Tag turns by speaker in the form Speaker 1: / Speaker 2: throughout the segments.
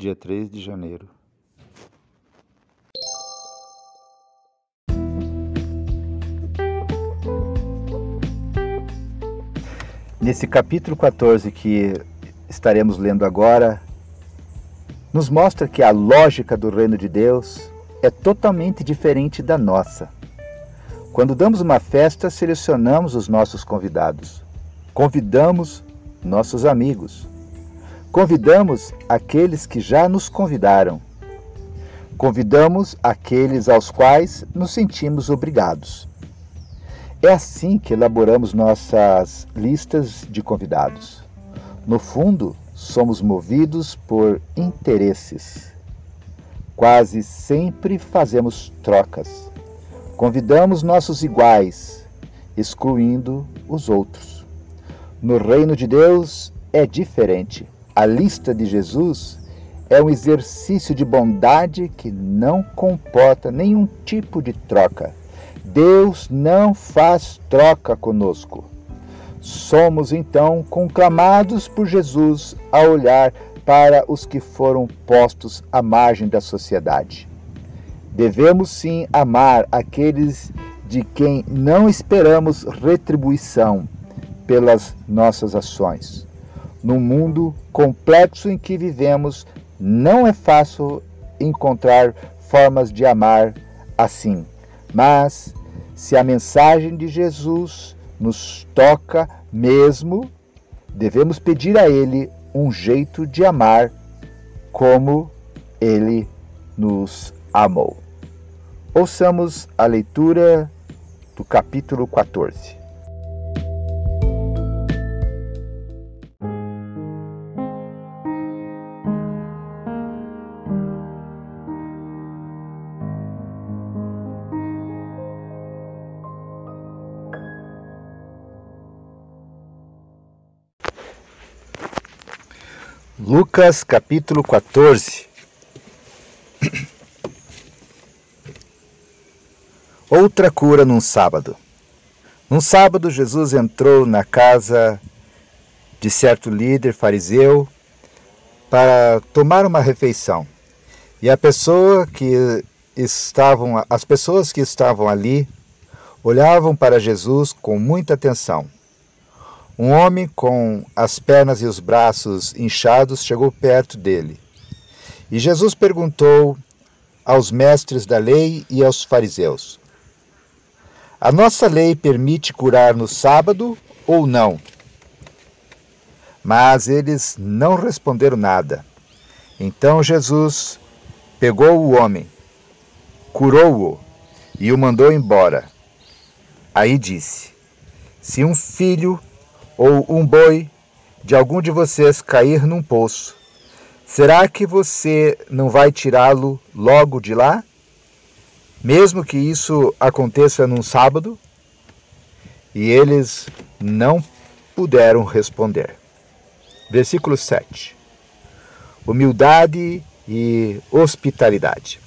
Speaker 1: dia 3 de janeiro. Nesse capítulo 14 que estaremos lendo agora, nos mostra que a lógica do reino de Deus é totalmente diferente da nossa. Quando damos uma festa, selecionamos os nossos convidados, convidamos nossos amigos, convidamos aqueles que já nos convidaram, convidamos aqueles aos quais nos sentimos obrigados. É assim que elaboramos nossas listas de convidados. No fundo, somos movidos por interesses. Quase sempre fazemos trocas. Convidamos nossos iguais, excluindo os outros. No reino de Deus é diferente. A lista de Jesus é um exercício de bondade que não comporta nenhum tipo de troca Deus não faz troca conosco. Somos então conclamados por Jesus a olhar para os que foram postos à margem da sociedade. Devemos sim amar aqueles de quem não esperamos retribuição pelas nossas ações. No mundo complexo em que vivemos, não é fácil encontrar formas de amar assim, mas se a mensagem de Jesus nos toca mesmo, devemos pedir a Ele um jeito de amar como Ele nos amou. Ouçamos a leitura do capítulo 14. Lucas capítulo 14. Outra cura num sábado. Num sábado, Jesus entrou na casa de certo líder fariseu para tomar uma refeição. E a pessoa que estavam, as pessoas que estavam ali olhavam para Jesus com muita atenção. Um homem com as pernas e os braços inchados chegou perto dele. E Jesus perguntou aos mestres da lei e aos fariseus: A nossa lei permite curar no sábado ou não? Mas eles não responderam nada. Então Jesus pegou o homem, curou-o e o mandou embora. Aí disse: Se um filho ou um boi de algum de vocês cair num poço, será que você não vai tirá-lo logo de lá? Mesmo que isso aconteça num sábado? E eles não puderam responder. Versículo 7. Humildade e hospitalidade.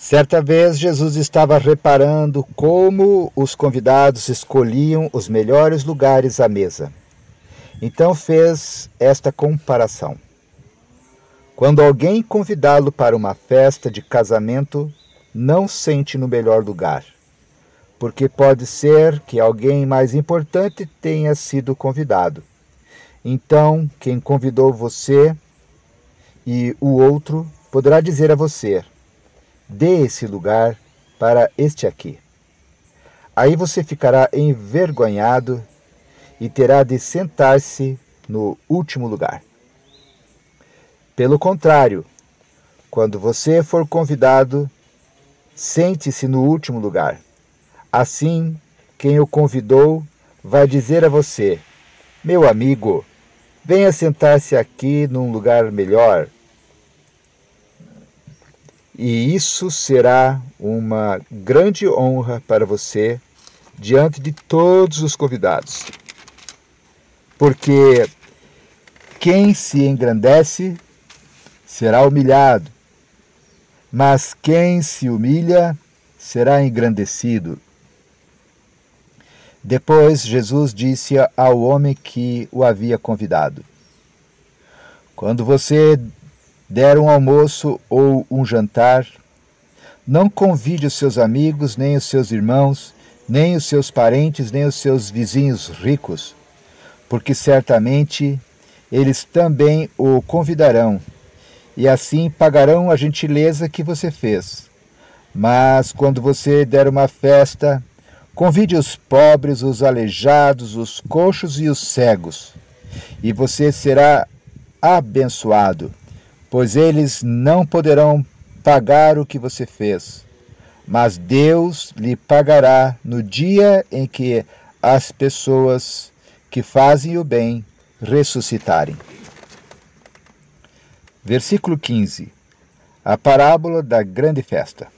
Speaker 1: Certa vez Jesus estava reparando como os convidados escolhiam os melhores lugares à mesa. Então fez esta comparação. Quando alguém convidá-lo para uma festa de casamento, não sente no melhor lugar, porque pode ser que alguém mais importante tenha sido convidado. Então, quem convidou você e o outro poderá dizer a você: Dê esse lugar para este aqui. Aí você ficará envergonhado e terá de sentar-se no último lugar. Pelo contrário, quando você for convidado, sente-se no último lugar. Assim, quem o convidou vai dizer a você: Meu amigo, venha sentar-se aqui num lugar melhor e isso será uma grande honra para você diante de todos os convidados. Porque quem se engrandece será humilhado, mas quem se humilha será engrandecido. Depois Jesus disse ao homem que o havia convidado: Quando você der um almoço ou um jantar, não convide os seus amigos, nem os seus irmãos, nem os seus parentes, nem os seus vizinhos ricos, porque certamente eles também o convidarão, e assim pagarão a gentileza que você fez. Mas quando você der uma festa, convide os pobres, os aleijados, os coxos e os cegos, e você será abençoado, pois eles não poderão pagar o que você fez, mas Deus lhe pagará no dia em que as pessoas que fazem o bem ressuscitarem. Versículo 15. A parábola da grande festa.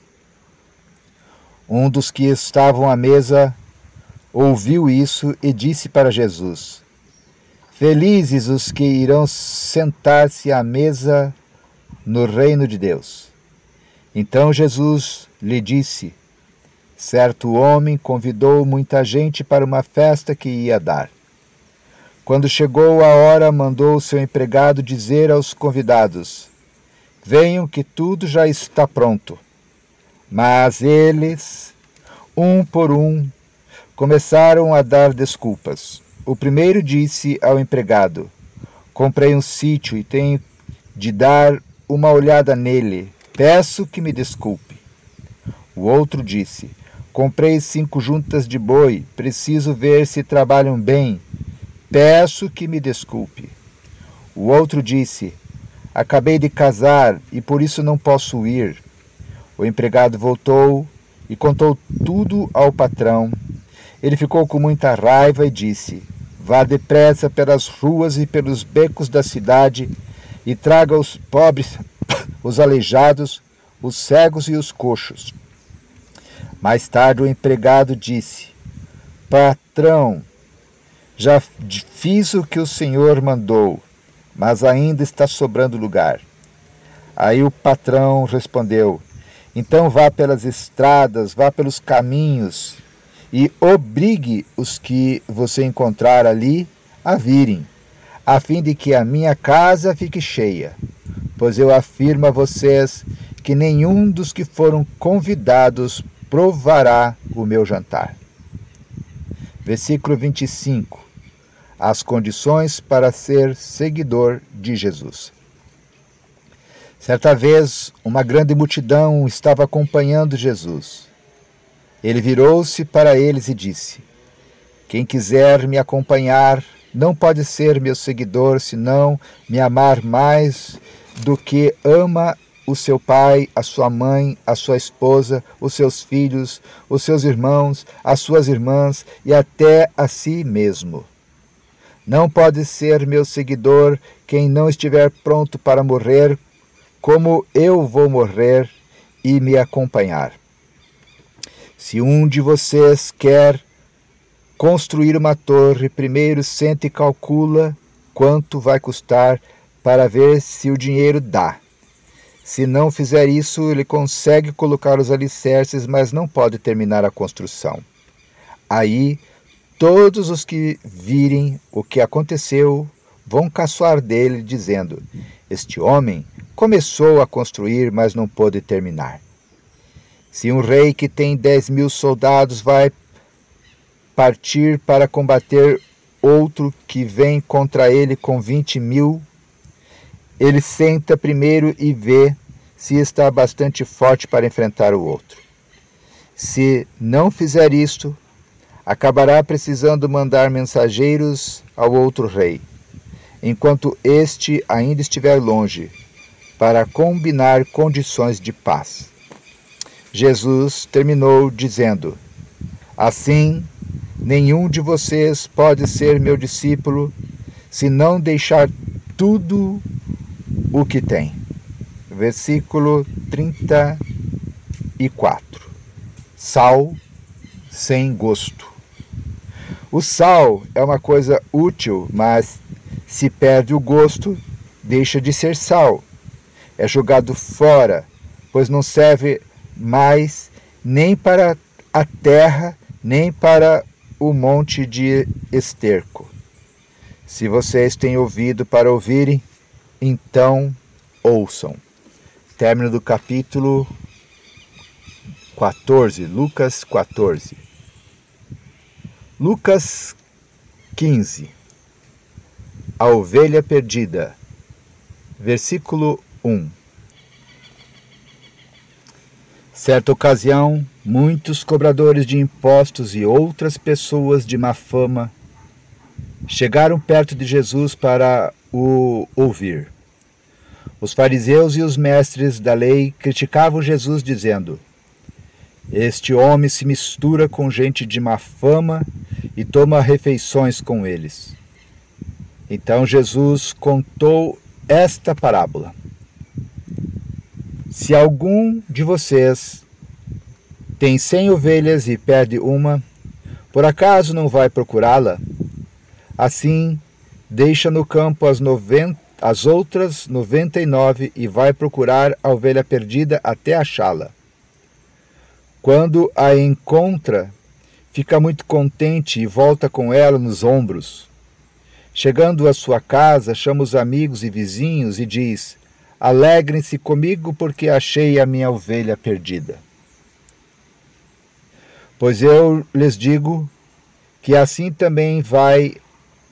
Speaker 1: Um dos que estavam à mesa ouviu isso e disse para Jesus: Felizes os que irão sentar-se à mesa no reino de Deus. Então Jesus lhe disse: Certo homem convidou muita gente para uma festa que ia dar. Quando chegou a hora, mandou seu empregado dizer aos convidados: Venham, que tudo já está pronto. Mas eles, um por um, começaram a dar desculpas. O primeiro disse ao empregado: Comprei um sítio e tenho de dar uma olhada nele. Peço que me desculpe. O outro disse: Comprei cinco juntas de boi, preciso ver se trabalham bem. Peço que me desculpe. O outro disse: Acabei de casar e por isso não posso ir. O empregado voltou e contou tudo ao patrão. Ele ficou com muita raiva e disse: Vá depressa pelas ruas e pelos becos da cidade e traga os pobres, os aleijados, os cegos e os coxos. Mais tarde o empregado disse: Patrão, já fiz o que o senhor mandou, mas ainda está sobrando lugar. Aí o patrão respondeu: então vá pelas estradas, vá pelos caminhos e obrigue os que você encontrar ali a virem, a fim de que a minha casa fique cheia. Pois eu afirmo a vocês que nenhum dos que foram convidados provará o meu jantar. Versículo 25. As condições para ser seguidor de Jesus. Certa vez, uma grande multidão estava acompanhando Jesus. Ele virou-se para eles e disse: Quem quiser me acompanhar não pode ser meu seguidor senão me amar mais do que ama o seu pai, a sua mãe, a sua esposa, os seus filhos, os seus irmãos, as suas irmãs e até a si mesmo. Não pode ser meu seguidor quem não estiver pronto para morrer como eu vou morrer e me acompanhar. Se um de vocês quer construir uma torre, primeiro sente e calcula quanto vai custar para ver se o dinheiro dá. Se não fizer isso, ele consegue colocar os alicerces, mas não pode terminar a construção. Aí, todos os que virem o que aconteceu vão caçoar dele, dizendo: Este homem começou a construir, mas não pôde terminar. Se um rei que tem dez mil soldados vai partir para combater outro que vem contra ele com vinte mil, ele senta primeiro e vê se está bastante forte para enfrentar o outro. Se não fizer isto, acabará precisando mandar mensageiros ao outro rei, enquanto este ainda estiver longe, para combinar condições de paz. Jesus terminou dizendo: Assim, nenhum de vocês pode ser meu discípulo se não deixar tudo o que tem. Versículo 34. Sal sem gosto. O sal é uma coisa útil, mas se perde o gosto, deixa de ser sal é jogado fora, pois não serve mais nem para a terra, nem para o monte de esterco. Se vocês têm ouvido para ouvirem, então ouçam. Término do capítulo 14, Lucas 14. Lucas 15. A ovelha perdida. Versículo 1. Certa ocasião, muitos cobradores de impostos e outras pessoas de má fama chegaram perto de Jesus para o ouvir. Os fariseus e os mestres da lei criticavam Jesus, dizendo: Este homem se mistura com gente de má fama e toma refeições com eles. Então Jesus contou esta parábola. Se algum de vocês tem cem ovelhas e perde uma, por acaso não vai procurá-la? Assim, deixa no campo as, noventa, as outras noventa e nove e vai procurar a ovelha perdida até achá-la. Quando a encontra, fica muito contente e volta com ela nos ombros. Chegando à sua casa, chama os amigos e vizinhos e diz: Alegrem-se comigo, porque achei a minha ovelha perdida. Pois eu lhes digo que assim também vai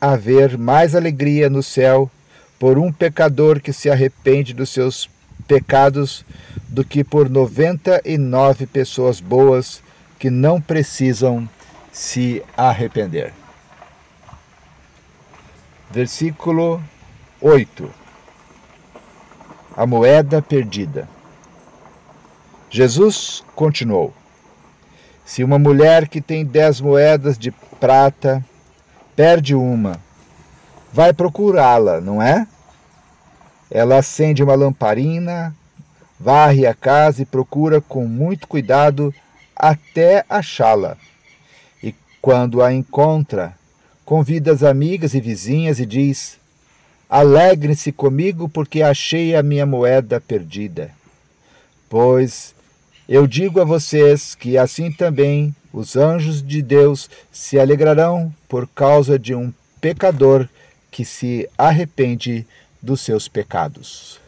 Speaker 1: haver mais alegria no céu por um pecador que se arrepende dos seus pecados do que por noventa e nove pessoas boas que não precisam se arrepender. Versículo 8 a moeda perdida. Jesus continuou: Se uma mulher que tem dez moedas de prata perde uma, vai procurá-la, não é? Ela acende uma lamparina, varre a casa e procura com muito cuidado até achá-la. E quando a encontra, convida as amigas e vizinhas e diz: Alegrem-se comigo, porque achei a minha moeda perdida. Pois eu digo a vocês que assim também os anjos de Deus se alegrarão por causa de um pecador que se arrepende dos seus pecados.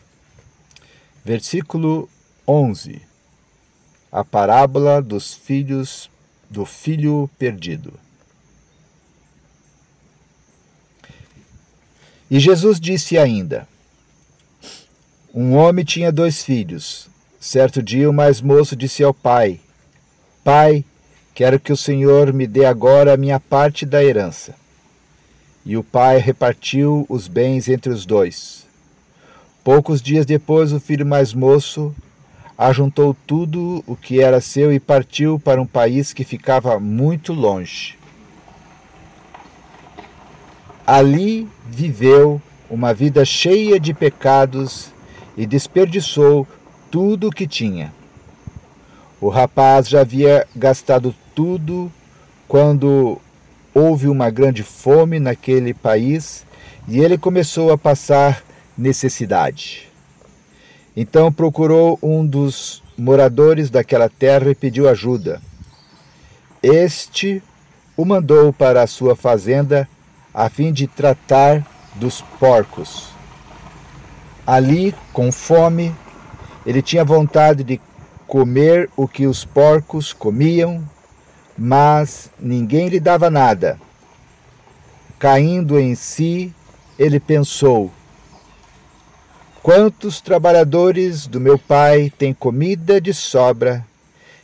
Speaker 1: Versículo 11. A parábola dos filhos do filho perdido. E Jesus disse ainda: Um homem tinha dois filhos. Certo dia, o mais moço disse ao pai: Pai, quero que o Senhor me dê agora a minha parte da herança. E o pai repartiu os bens entre os dois. Poucos dias depois, o filho mais moço ajuntou tudo o que era seu e partiu para um país que ficava muito longe. Ali viveu uma vida cheia de pecados e desperdiçou tudo o que tinha. O rapaz já havia gastado tudo quando houve uma grande fome naquele país e ele começou a passar necessidade. Então procurou um dos moradores daquela terra e pediu ajuda. Este o mandou para a sua fazenda a fim de tratar dos porcos. Ali, com fome, ele tinha vontade de comer o que os porcos comiam, mas ninguém lhe dava nada. Caindo em si, ele pensou: Quantos trabalhadores do meu pai têm comida de sobra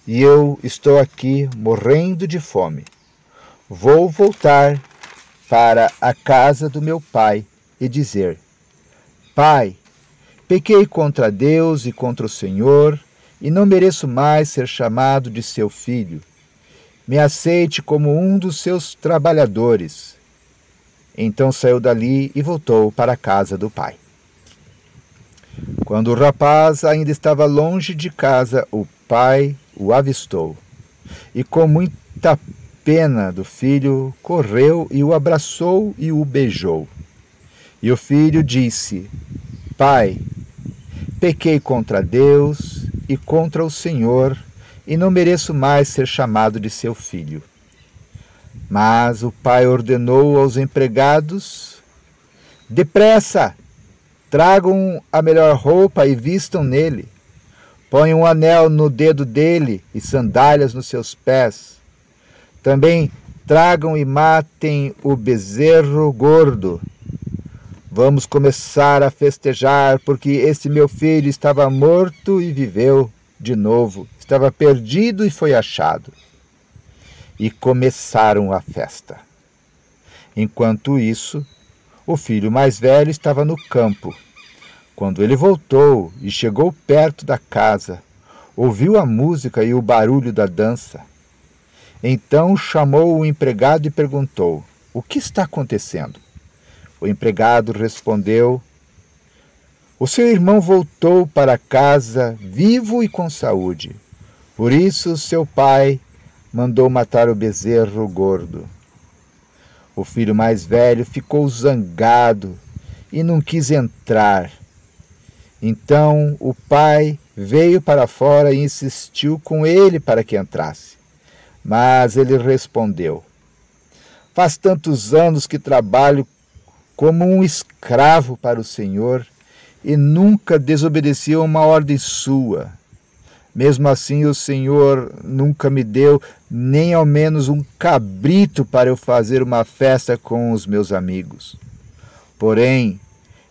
Speaker 1: e eu estou aqui morrendo de fome? Vou voltar para a casa do meu pai e dizer: Pai, pequei contra Deus e contra o Senhor e não mereço mais ser chamado de seu filho. Me aceite como um dos seus trabalhadores. Então saiu dali e voltou para a casa do pai. Quando o rapaz ainda estava longe de casa, o pai o avistou e, com muita pena do filho, correu e o abraçou e o beijou. E o filho disse: Pai, pequei contra Deus e contra o Senhor, e não mereço mais ser chamado de seu filho. Mas o pai ordenou aos empregados: Depressa, Tragam a melhor roupa e vistam nele. Ponham um anel no dedo dele e sandálias nos seus pés. Também tragam e matem o bezerro gordo. Vamos começar a festejar, porque esse meu filho estava morto e viveu de novo, estava perdido e foi achado. E começaram a festa. Enquanto isso, o filho mais velho estava no campo. Quando ele voltou e chegou perto da casa, ouviu a música e o barulho da dança. Então chamou o empregado e perguntou: O que está acontecendo? O empregado respondeu: O seu irmão voltou para casa vivo e com saúde. Por isso seu pai mandou matar o bezerro gordo. O filho mais velho ficou zangado e não quis entrar. Então o pai veio para fora e insistiu com ele para que entrasse. Mas ele respondeu: Faz tantos anos que trabalho como um escravo para o Senhor e nunca desobedeci a uma ordem sua. Mesmo assim, o Senhor nunca me deu nem ao menos um cabrito para eu fazer uma festa com os meus amigos. Porém,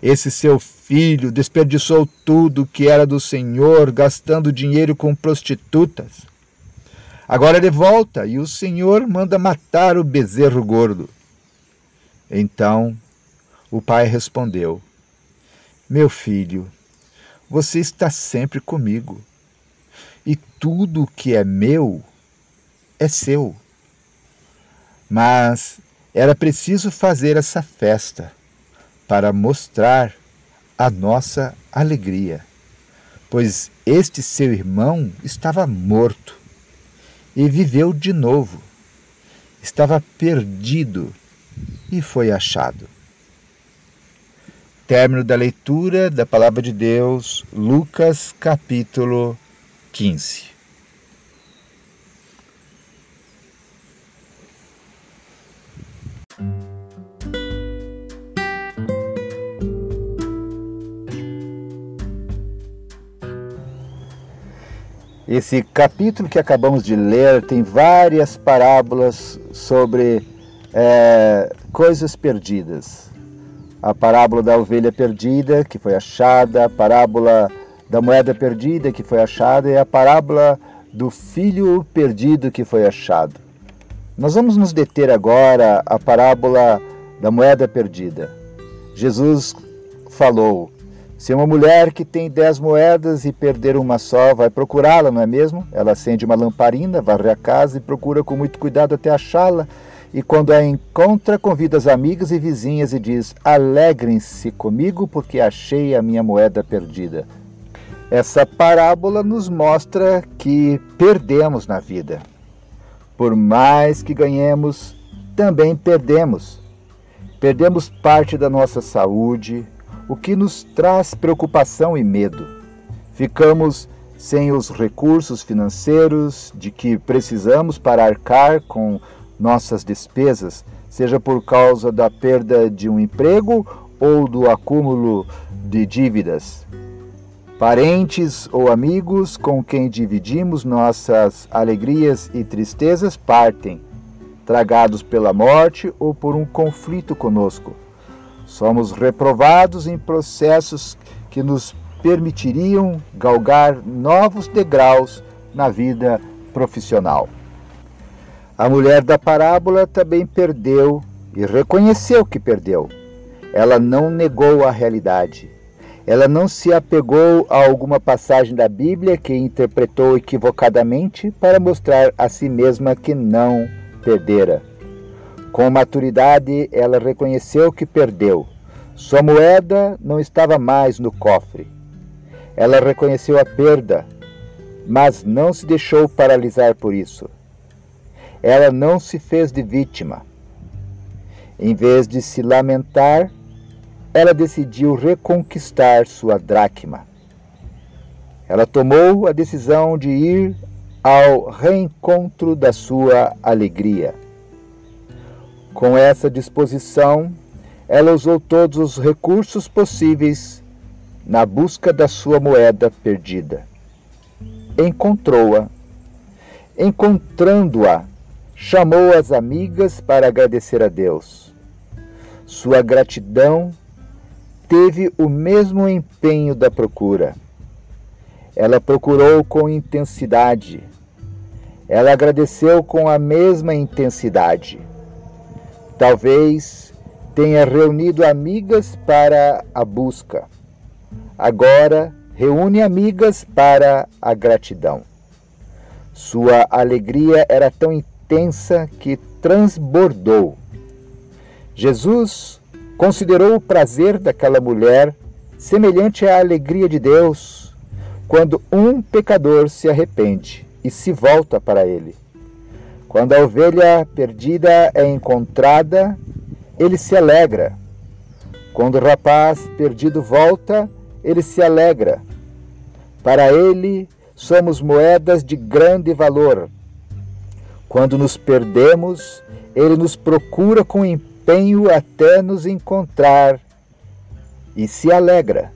Speaker 1: esse seu filho desperdiçou tudo que era do Senhor, gastando dinheiro com prostitutas. Agora ele volta e o Senhor manda matar o bezerro gordo. Então o pai respondeu: Meu filho, você está sempre comigo e tudo o que é meu é seu. Mas era preciso fazer essa festa para mostrar a nossa alegria, pois este seu irmão estava morto e viveu de novo. Estava perdido e foi achado. Término da leitura da Palavra de Deus, Lucas capítulo 15. Esse capítulo que acabamos de ler tem várias parábolas sobre é, coisas perdidas. A parábola da ovelha perdida, que foi achada, a parábola da moeda perdida que foi achada e a parábola do filho perdido que foi achado. Nós vamos nos deter agora à parábola da moeda perdida. Jesus falou: se uma mulher que tem dez moedas e perder uma só, vai procurá-la, não é mesmo? Ela acende uma lamparina, varre a casa e procura com muito cuidado até achá-la. E quando a encontra, convida as amigas e vizinhas e diz: Alegrem-se comigo, porque achei a minha moeda perdida. Essa parábola nos mostra que perdemos na vida. Por mais que ganhemos, também perdemos. Perdemos parte da nossa saúde, o que nos traz preocupação e medo. Ficamos sem os recursos financeiros de que precisamos para arcar com nossas despesas, seja por causa da perda de um emprego ou do acúmulo de dívidas Parentes ou amigos com quem dividimos nossas alegrias e tristezas partem, tragados pela morte ou por um conflito conosco. Somos reprovados em processos que nos permitiriam galgar novos degraus na vida profissional. A mulher da parábola também perdeu e reconheceu que perdeu. Ela não negou a realidade ela não se apegou a alguma passagem da Bíblia que interpretou equivocadamente para mostrar a si mesma que não perdera. Com maturidade, ela reconheceu que perdeu. Sua moeda não estava mais no cofre. Ela reconheceu a perda, mas não se deixou paralisar por isso. Ela não se fez de vítima. Em vez de se lamentar, ela decidiu reconquistar sua dracma. Ela tomou a decisão de ir ao reencontro da sua alegria. Com essa disposição, ela usou todos os recursos possíveis na busca da sua moeda perdida. Encontrou-a. Encontrando-a, chamou as amigas para agradecer a Deus. Sua gratidão teve o mesmo empenho da procura. Ela procurou com intensidade. Ela agradeceu com a mesma intensidade. Talvez tenha reunido amigas para a busca. Agora reúne amigas para a gratidão. Sua alegria era tão intensa que transbordou. Jesus considerou o prazer daquela mulher semelhante à alegria de Deus quando um pecador se arrepende e se volta para ele. Quando a ovelha perdida é encontrada, ele se alegra. Quando o rapaz perdido volta, ele se alegra. Para ele, somos moedas de grande valor. Quando nos perdemos, ele nos procura com empenho até nos encontrar e se alegra.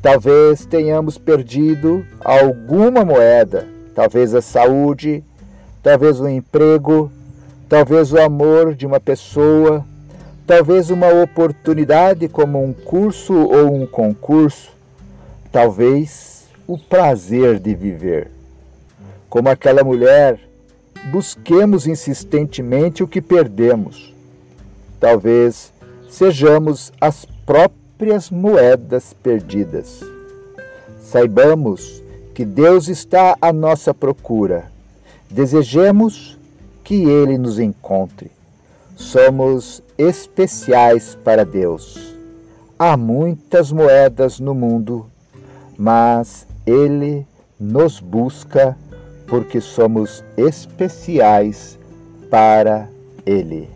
Speaker 1: Talvez tenhamos perdido alguma moeda, talvez a saúde, talvez o emprego, talvez o amor de uma pessoa, talvez uma oportunidade como um curso ou um concurso, talvez o prazer de viver. Como aquela mulher, busquemos insistentemente o que perdemos. Talvez sejamos as próprias moedas perdidas. Saibamos que Deus está à nossa procura. Desejemos que Ele nos encontre. Somos especiais para Deus. Há muitas moedas no mundo, mas Ele nos busca porque somos especiais para Ele.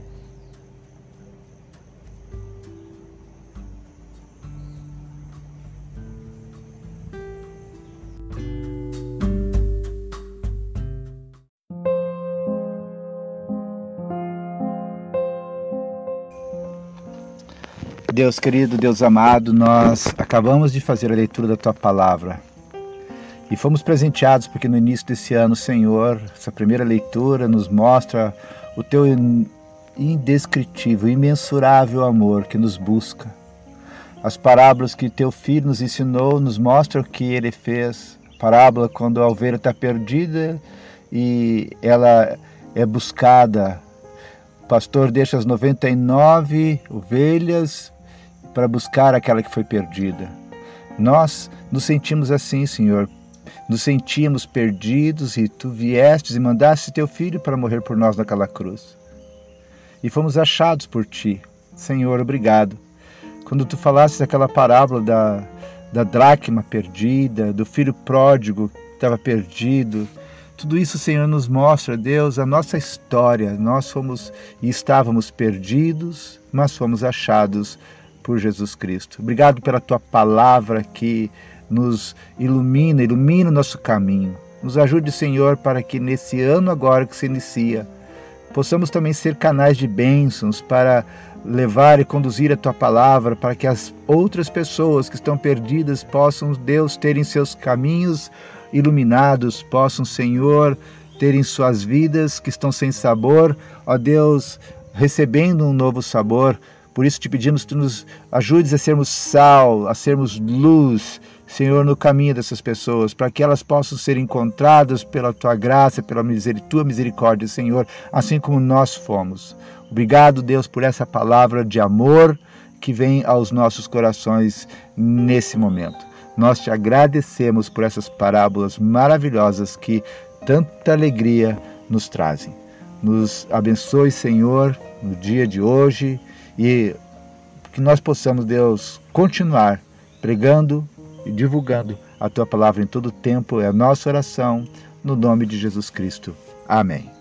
Speaker 1: Deus querido, Deus amado, nós acabamos de fazer a leitura da tua palavra e fomos presenteados porque no início desse ano, Senhor, essa primeira leitura nos mostra o teu indescritível, imensurável amor que nos busca. As parábolas que teu filho nos ensinou nos mostram o que ele fez. A parábola quando a ovelha está perdida e ela é buscada. O pastor deixa as 99 ovelhas para buscar aquela que foi perdida. Nós nos sentimos assim, Senhor. Nos sentimos perdidos e tu viestes e mandaste teu filho para morrer por nós naquela cruz. E fomos achados por ti. Senhor, obrigado. Quando tu falaste daquela parábola da, da dracma perdida, do filho pródigo que estava perdido, tudo isso, Senhor, nos mostra, Deus, a nossa história. Nós fomos e estávamos perdidos, mas fomos achados por Jesus Cristo. Obrigado pela tua palavra que nos ilumina, ilumina o nosso caminho. Nos ajude, Senhor, para que nesse ano agora que se inicia, possamos também ser canais de bênçãos para levar e conduzir a tua palavra, para que as outras pessoas que estão perdidas possam, Deus, terem seus caminhos iluminados, possam, Senhor, terem suas vidas que estão sem sabor, ó Deus, recebendo um novo sabor por isso te pedimos que tu nos ajudes a sermos sal, a sermos luz, Senhor, no caminho dessas pessoas, para que elas possam ser encontradas pela tua graça, pela tua misericórdia, Senhor, assim como nós fomos. Obrigado, Deus, por essa palavra de amor que vem aos nossos corações nesse momento. Nós te agradecemos por essas parábolas maravilhosas que tanta alegria nos trazem. Nos abençoe, Senhor, no dia de hoje e que nós possamos, Deus, continuar pregando e divulgando a tua palavra em todo o tempo. É a nossa oração, no nome de Jesus Cristo. Amém.